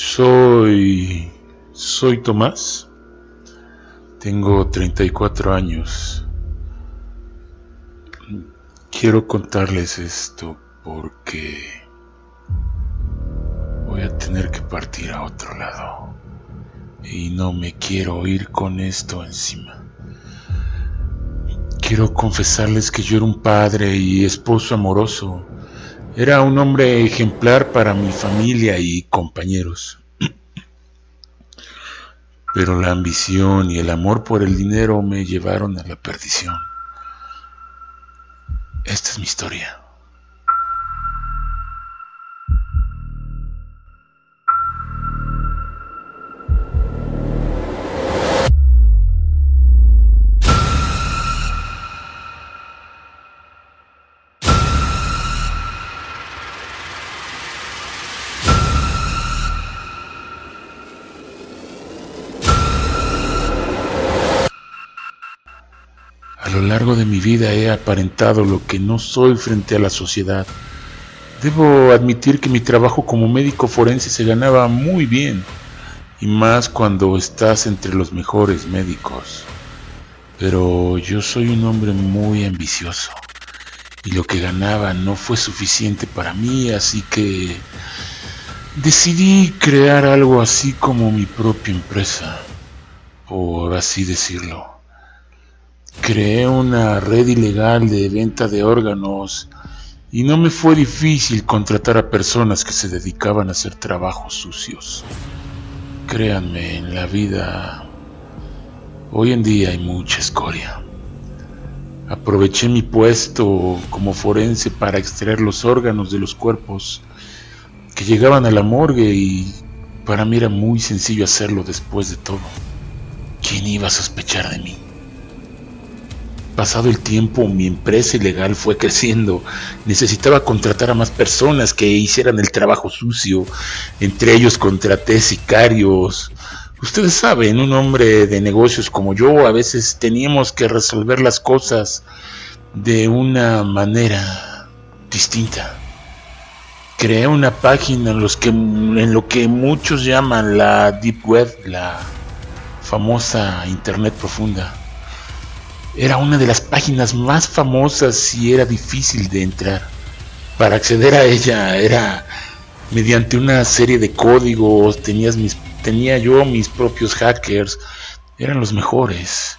Soy... Soy Tomás. Tengo 34 años. Quiero contarles esto porque voy a tener que partir a otro lado. Y no me quiero ir con esto encima. Quiero confesarles que yo era un padre y esposo amoroso. Era un hombre ejemplar para mi familia y compañeros. Pero la ambición y el amor por el dinero me llevaron a la perdición. Esta es mi historia. Lo largo de mi vida he aparentado lo que no soy frente a la sociedad. Debo admitir que mi trabajo como médico forense se ganaba muy bien, y más cuando estás entre los mejores médicos. Pero yo soy un hombre muy ambicioso, y lo que ganaba no fue suficiente para mí, así que decidí crear algo así como mi propia empresa, por así decirlo creé una red ilegal de venta de órganos y no me fue difícil contratar a personas que se dedicaban a hacer trabajos sucios. Créanme, en la vida hoy en día hay mucha escoria. Aproveché mi puesto como forense para extraer los órganos de los cuerpos que llegaban a la morgue y para mí era muy sencillo hacerlo después de todo. ¿Quién iba a sospechar de mí? Pasado el tiempo mi empresa ilegal fue creciendo. Necesitaba contratar a más personas que hicieran el trabajo sucio. Entre ellos contraté sicarios. Ustedes saben, un hombre de negocios como yo a veces teníamos que resolver las cosas de una manera distinta. Creé una página en, lo que muchos llaman la Deep Web, la famosa Internet profunda era una de las páginas más famosas y era difícil de entrar. Para acceder a ella era mediante una serie de códigos, tenía yo mis propios hackers, eran los mejores.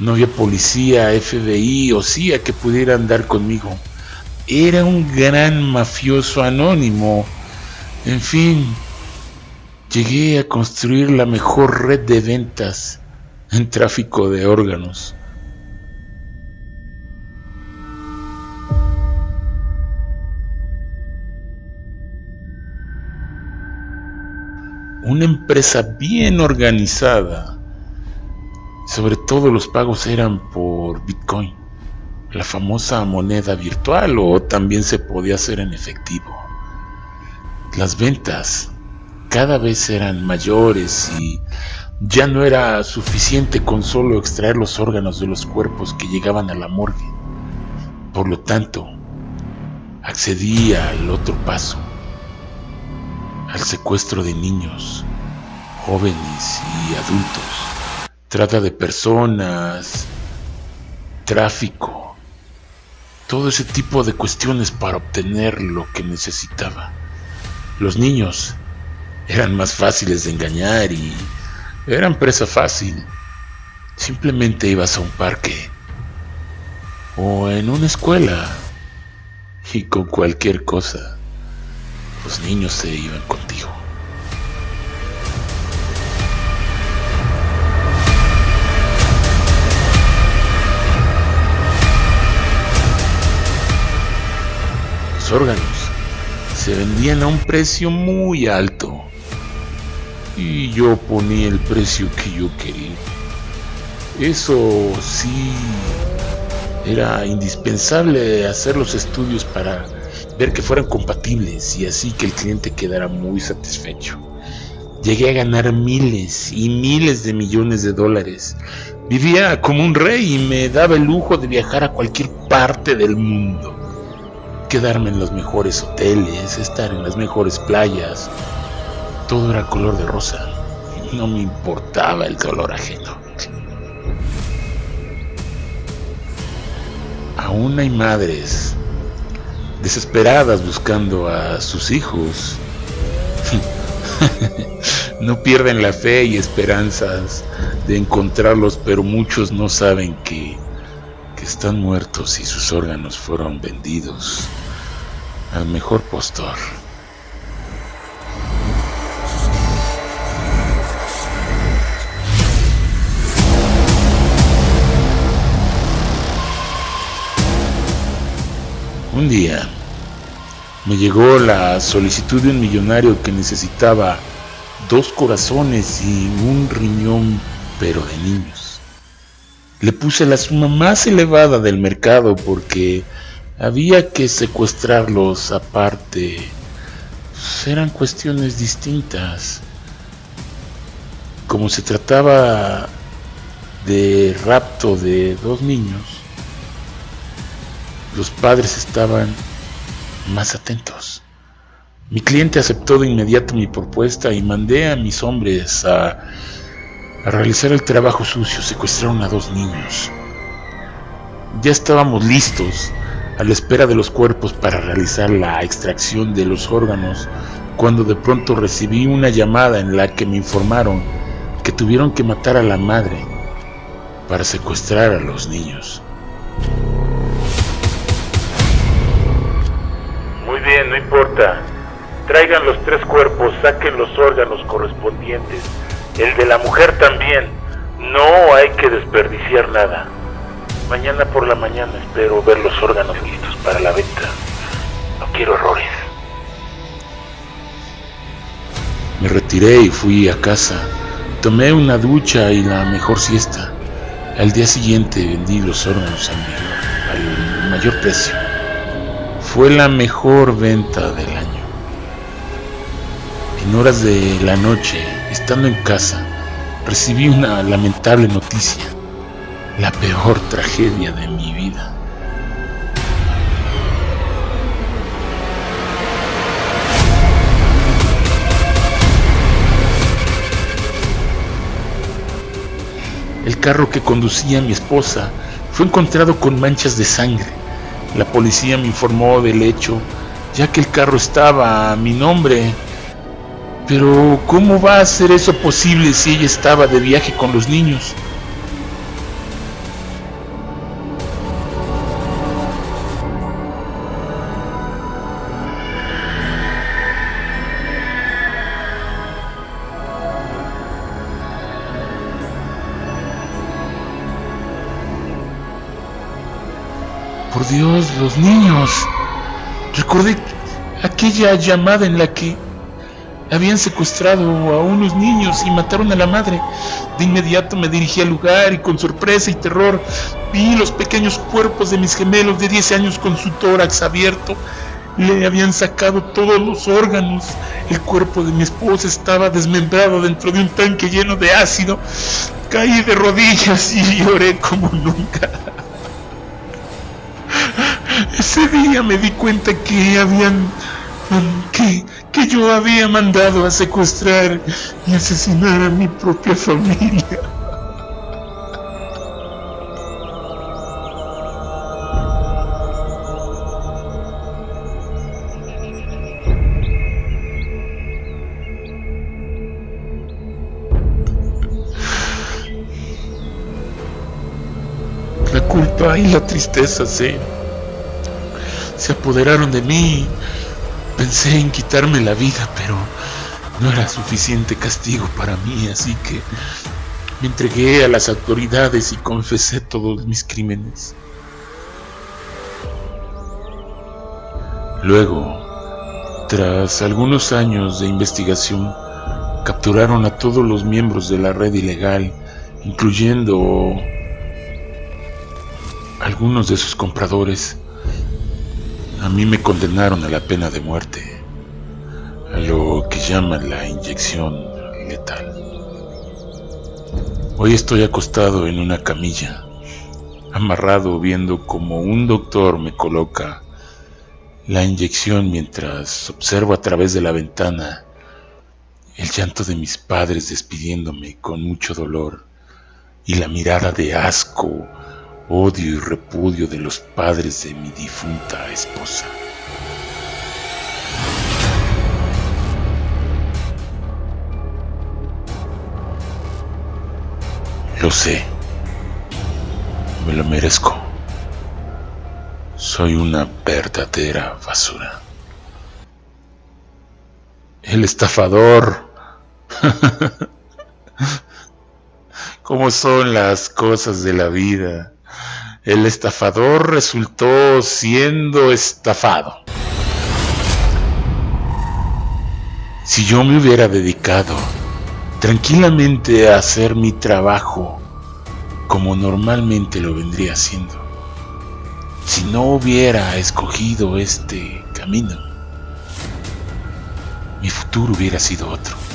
No había policía, FBI o CIA que pudieran dar conmigo. Era un gran mafioso anónimo. En fin, llegué a construir la mejor red de ventas en tráfico de órganos. Una empresa bien organizada. Sobre todo los pagos eran por Bitcoin, la famosa moneda virtual o también se podía hacer en efectivo. Las ventas cada vez eran mayores y ya no era suficiente con solo extraer los órganos de los cuerpos que llegaban a la morgue. Por lo tanto, accedí al otro paso al secuestro de niños, jóvenes y adultos, trata de personas, tráfico, todo ese tipo de cuestiones para obtener lo que necesitaba. Los niños eran más fáciles de engañar y eran presa fácil. Simplemente ibas a un parque o en una escuela y con cualquier cosa los niños se iban contigo. Los órganos se vendían a un precio muy alto y yo ponía el precio que yo quería. Eso sí, era indispensable hacer los estudios para ver que fueran compatibles y así que el cliente quedara muy satisfecho. Llegué a ganar miles y miles de millones de dólares. Vivía como un rey y me daba el lujo de viajar a cualquier parte del mundo. Quedarme en los mejores hoteles, estar en las mejores playas. todo era color de rosa. No me importaba el dolor ajeno. Aún hay madres desesperadas buscando a sus hijos. no pierden la fe y esperanzas de encontrarlos, pero muchos no saben que, que están muertos y sus órganos fueron vendidos al mejor postor. Un día me llegó la solicitud de un millonario que necesitaba dos corazones y un riñón, pero de niños. Le puse la suma más elevada del mercado porque había que secuestrarlos aparte. eran cuestiones distintas. Como se trataba de rapto de dos niños, los padres estaban más atentos. Mi cliente aceptó de inmediato mi propuesta y mandé a mis hombres a, a realizar el trabajo sucio. Secuestraron a dos niños. Ya estábamos listos a la espera de los cuerpos para realizar la extracción de los órganos cuando de pronto recibí una llamada en la que me informaron que tuvieron que matar a la madre para secuestrar a los niños. No importa. Traigan los tres cuerpos, saquen los órganos correspondientes. El de la mujer también. No hay que desperdiciar nada. Mañana por la mañana espero ver los órganos listos para la venta. No quiero errores. Me retiré y fui a casa. Tomé una ducha y la mejor siesta. Al día siguiente vendí los órganos al mayor precio. Fue la mejor venta del año. En horas de la noche, estando en casa, recibí una lamentable noticia, la peor tragedia de mi vida. El carro que conducía mi esposa fue encontrado con manchas de sangre la policía me informó del hecho, ya que el carro estaba a mi nombre. Pero ¿cómo va a ser eso posible si ella estaba de viaje con los niños? Dios, los niños. Recordé aquella llamada en la que habían secuestrado a unos niños y mataron a la madre. De inmediato me dirigí al lugar y con sorpresa y terror vi los pequeños cuerpos de mis gemelos de 10 años con su tórax abierto. Le habían sacado todos los órganos. El cuerpo de mi esposa estaba desmembrado dentro de un tanque lleno de ácido. Caí de rodillas y lloré como nunca. Ese día me di cuenta que habían que, que yo había mandado a secuestrar y asesinar a mi propia familia. La culpa y la tristeza se se apoderaron de mí. Pensé en quitarme la vida, pero no era suficiente castigo para mí, así que me entregué a las autoridades y confesé todos mis crímenes. Luego, tras algunos años de investigación, capturaron a todos los miembros de la red ilegal, incluyendo algunos de sus compradores, a mí me condenaron a la pena de muerte, a lo que llaman la inyección letal. Hoy estoy acostado en una camilla, amarrado viendo como un doctor me coloca la inyección mientras observo a través de la ventana el llanto de mis padres despidiéndome con mucho dolor y la mirada de asco, odio y repudio de los padres de mi difunta esposa. Lo sé, me lo merezco. Soy una verdadera basura. El estafador. ¿Cómo son las cosas de la vida? El estafador resultó siendo estafado. Si yo me hubiera dedicado tranquilamente a hacer mi trabajo como normalmente lo vendría haciendo, si no hubiera escogido este camino, mi futuro hubiera sido otro.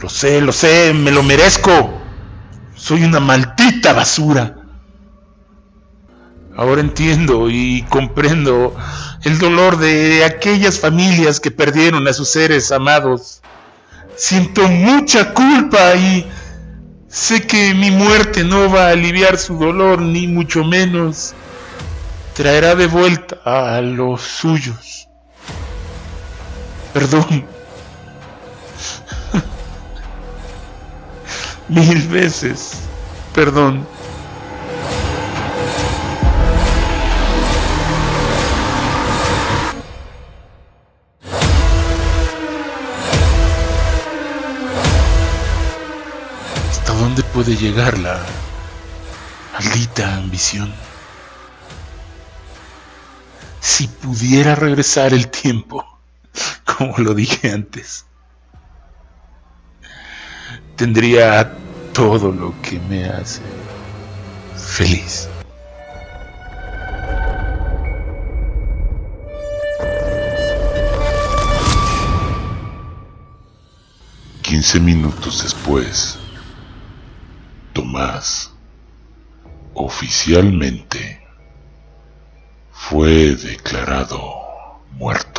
Lo sé, lo sé, me lo merezco. Soy una maldita basura. Ahora entiendo y comprendo el dolor de aquellas familias que perdieron a sus seres amados. Siento mucha culpa y sé que mi muerte no va a aliviar su dolor, ni mucho menos traerá de vuelta a los suyos. Perdón. Mil veces. Perdón. ¿Hasta dónde puede llegar la maldita ambición? Si pudiera regresar el tiempo, como lo dije antes, tendría todo lo que me hace feliz. Quince minutos después, Tomás oficialmente fue declarado muerto.